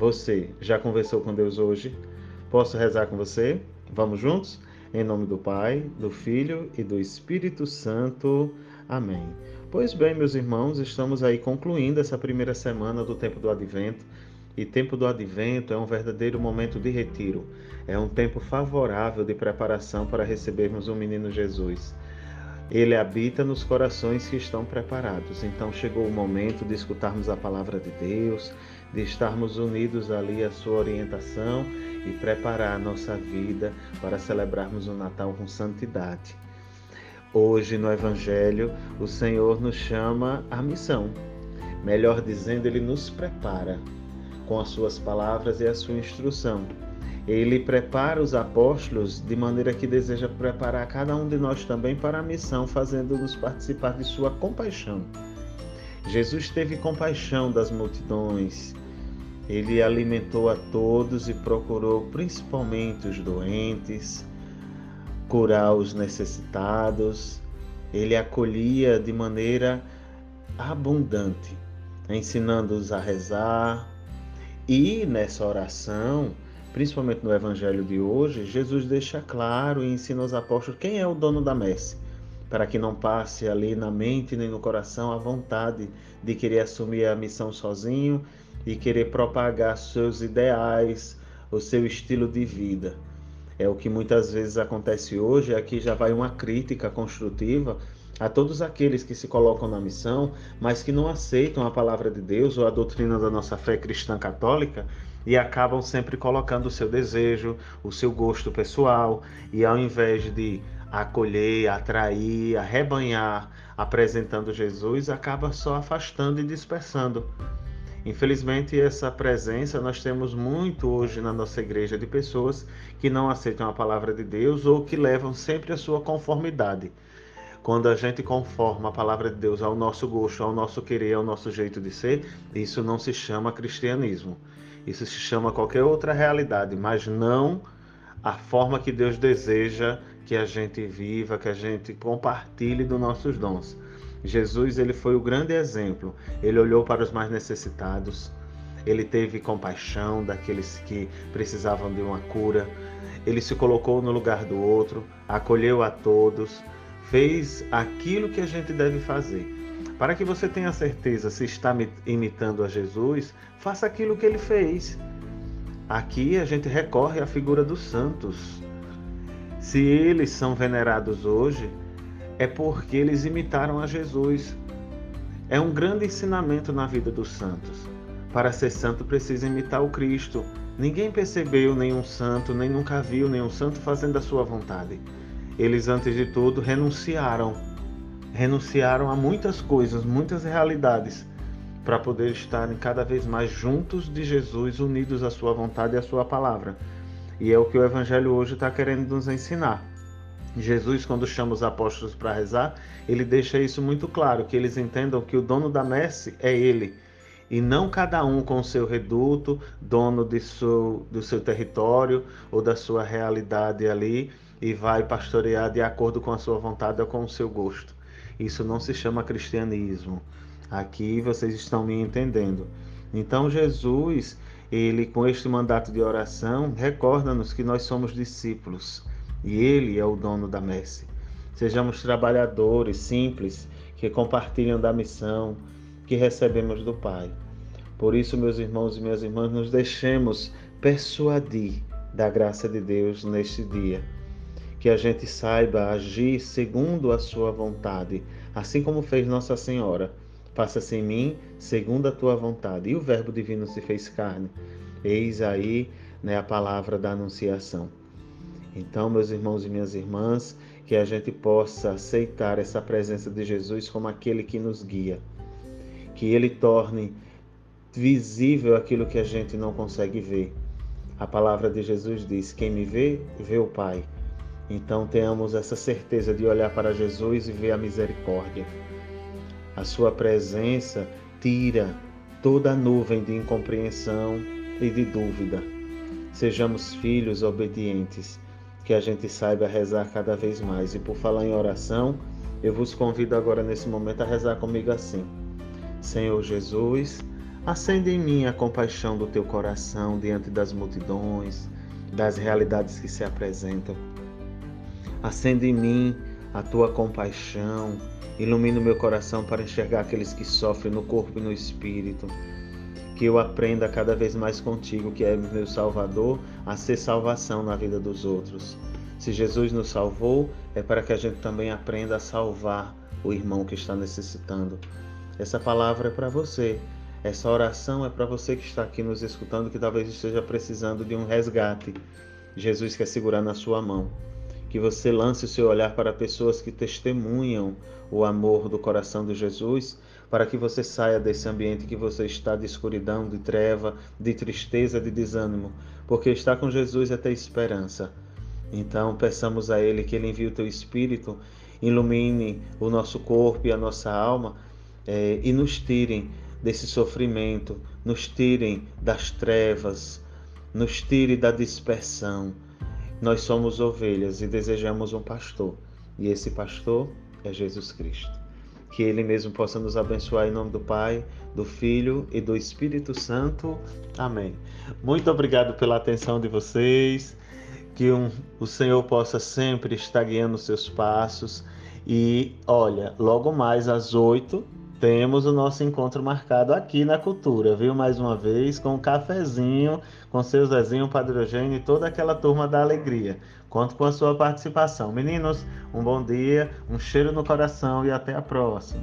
Você já conversou com Deus hoje? Posso rezar com você? Vamos juntos? Em nome do Pai, do Filho e do Espírito Santo. Amém. Pois bem, meus irmãos, estamos aí concluindo essa primeira semana do tempo do Advento. E tempo do Advento é um verdadeiro momento de retiro. É um tempo favorável de preparação para recebermos o menino Jesus. Ele habita nos corações que estão preparados. Então chegou o momento de escutarmos a palavra de Deus, de estarmos unidos ali à sua orientação e preparar a nossa vida para celebrarmos o Natal com santidade. Hoje no Evangelho, o Senhor nos chama à missão. Melhor dizendo, ele nos prepara com as suas palavras e a sua instrução ele prepara os apóstolos de maneira que deseja preparar cada um de nós também para a missão, fazendo-nos participar de sua compaixão. Jesus teve compaixão das multidões. Ele alimentou a todos e procurou principalmente os doentes, curar os necessitados. Ele acolhia de maneira abundante, ensinando-os a rezar. E nessa oração, principalmente no evangelho de hoje, Jesus deixa claro e ensina aos apóstolos quem é o dono da messe, para que não passe ali na mente nem no coração a vontade de querer assumir a missão sozinho e querer propagar seus ideais, o seu estilo de vida. É o que muitas vezes acontece hoje, aqui já vai uma crítica construtiva a todos aqueles que se colocam na missão, mas que não aceitam a palavra de Deus ou a doutrina da nossa fé cristã católica e acabam sempre colocando o seu desejo, o seu gosto pessoal, e ao invés de acolher, atrair, arrebanhar, apresentando Jesus, acaba só afastando e dispersando. Infelizmente, essa presença nós temos muito hoje na nossa igreja de pessoas que não aceitam a palavra de Deus ou que levam sempre a sua conformidade. Quando a gente conforma a palavra de Deus ao nosso gosto, ao nosso querer, ao nosso jeito de ser, isso não se chama cristianismo. Isso se chama qualquer outra realidade, mas não a forma que Deus deseja que a gente viva, que a gente compartilhe dos nossos dons. Jesus, ele foi o grande exemplo. Ele olhou para os mais necessitados. Ele teve compaixão daqueles que precisavam de uma cura. Ele se colocou no lugar do outro, acolheu a todos, fez aquilo que a gente deve fazer. Para que você tenha certeza se está imitando a Jesus, faça aquilo que ele fez. Aqui a gente recorre à figura dos santos. Se eles são venerados hoje, é porque eles imitaram a Jesus. É um grande ensinamento na vida dos santos. Para ser santo precisa imitar o Cristo. Ninguém percebeu nenhum santo, nem nunca viu nenhum santo fazendo a sua vontade. Eles, antes de tudo, renunciaram renunciaram a muitas coisas, muitas realidades, para poder estarem cada vez mais juntos de Jesus, unidos à Sua vontade e à Sua palavra. E é o que o Evangelho hoje está querendo nos ensinar. Jesus, quando chama os apóstolos para rezar, ele deixa isso muito claro, que eles entendam que o dono da messe é ele, e não cada um com seu reduto, dono de seu, do seu território ou da sua realidade ali, e vai pastorear de acordo com a sua vontade ou com o seu gosto. Isso não se chama cristianismo. Aqui vocês estão me entendendo. Então Jesus, ele com este mandato de oração, recorda-nos que nós somos discípulos e ele é o dono da messe. Sejamos trabalhadores simples que compartilham da missão que recebemos do Pai. Por isso, meus irmãos e minhas irmãs, nos deixemos persuadir da graça de Deus neste dia que a gente saiba agir segundo a sua vontade, assim como fez Nossa Senhora. Faça-se em mim segundo a tua vontade. E o Verbo divino se fez carne. Eis aí né, a palavra da anunciação. Então, meus irmãos e minhas irmãs, que a gente possa aceitar essa presença de Jesus como aquele que nos guia. Que ele torne visível aquilo que a gente não consegue ver. A palavra de Jesus diz: Quem me vê, vê o Pai. Então tenhamos essa certeza de olhar para Jesus e ver a misericórdia. A sua presença tira toda a nuvem de incompreensão e de dúvida. Sejamos filhos obedientes, que a gente saiba rezar cada vez mais. E por falar em oração, eu vos convido agora nesse momento a rezar comigo assim. Senhor Jesus, Acende em mim a compaixão do teu coração diante das multidões, das realidades que se apresentam. Acende em mim a tua compaixão, ilumina o meu coração para enxergar aqueles que sofrem no corpo e no espírito. Que eu aprenda cada vez mais contigo, que é meu Salvador, a ser salvação na vida dos outros. Se Jesus nos salvou, é para que a gente também aprenda a salvar o irmão que está necessitando. Essa palavra é para você. Essa oração é para você que está aqui nos escutando, que talvez esteja precisando de um resgate. Jesus quer segurar na sua mão que você lance o seu olhar para pessoas que testemunham o amor do coração de Jesus, para que você saia desse ambiente que você está de escuridão, de treva, de tristeza, de desânimo, porque estar com Jesus é ter esperança. Então, peçamos a Ele que Ele envie o teu Espírito, ilumine o nosso corpo e a nossa alma é, e nos tirem desse sofrimento, nos tirem das trevas, nos tire da dispersão nós somos ovelhas e desejamos um pastor, e esse pastor é Jesus Cristo. Que Ele mesmo possa nos abençoar em nome do Pai, do Filho e do Espírito Santo. Amém. Muito obrigado pela atenção de vocês. Que um, o Senhor possa sempre estar guiando os seus passos. E olha, logo mais às oito temos o nosso encontro marcado aqui na Cultura, viu? Mais uma vez, com um cafezinho, com seu Zezinho, Padre Eugênio e toda aquela turma da alegria. Conto com a sua participação. Meninos, um bom dia, um cheiro no coração e até a próxima.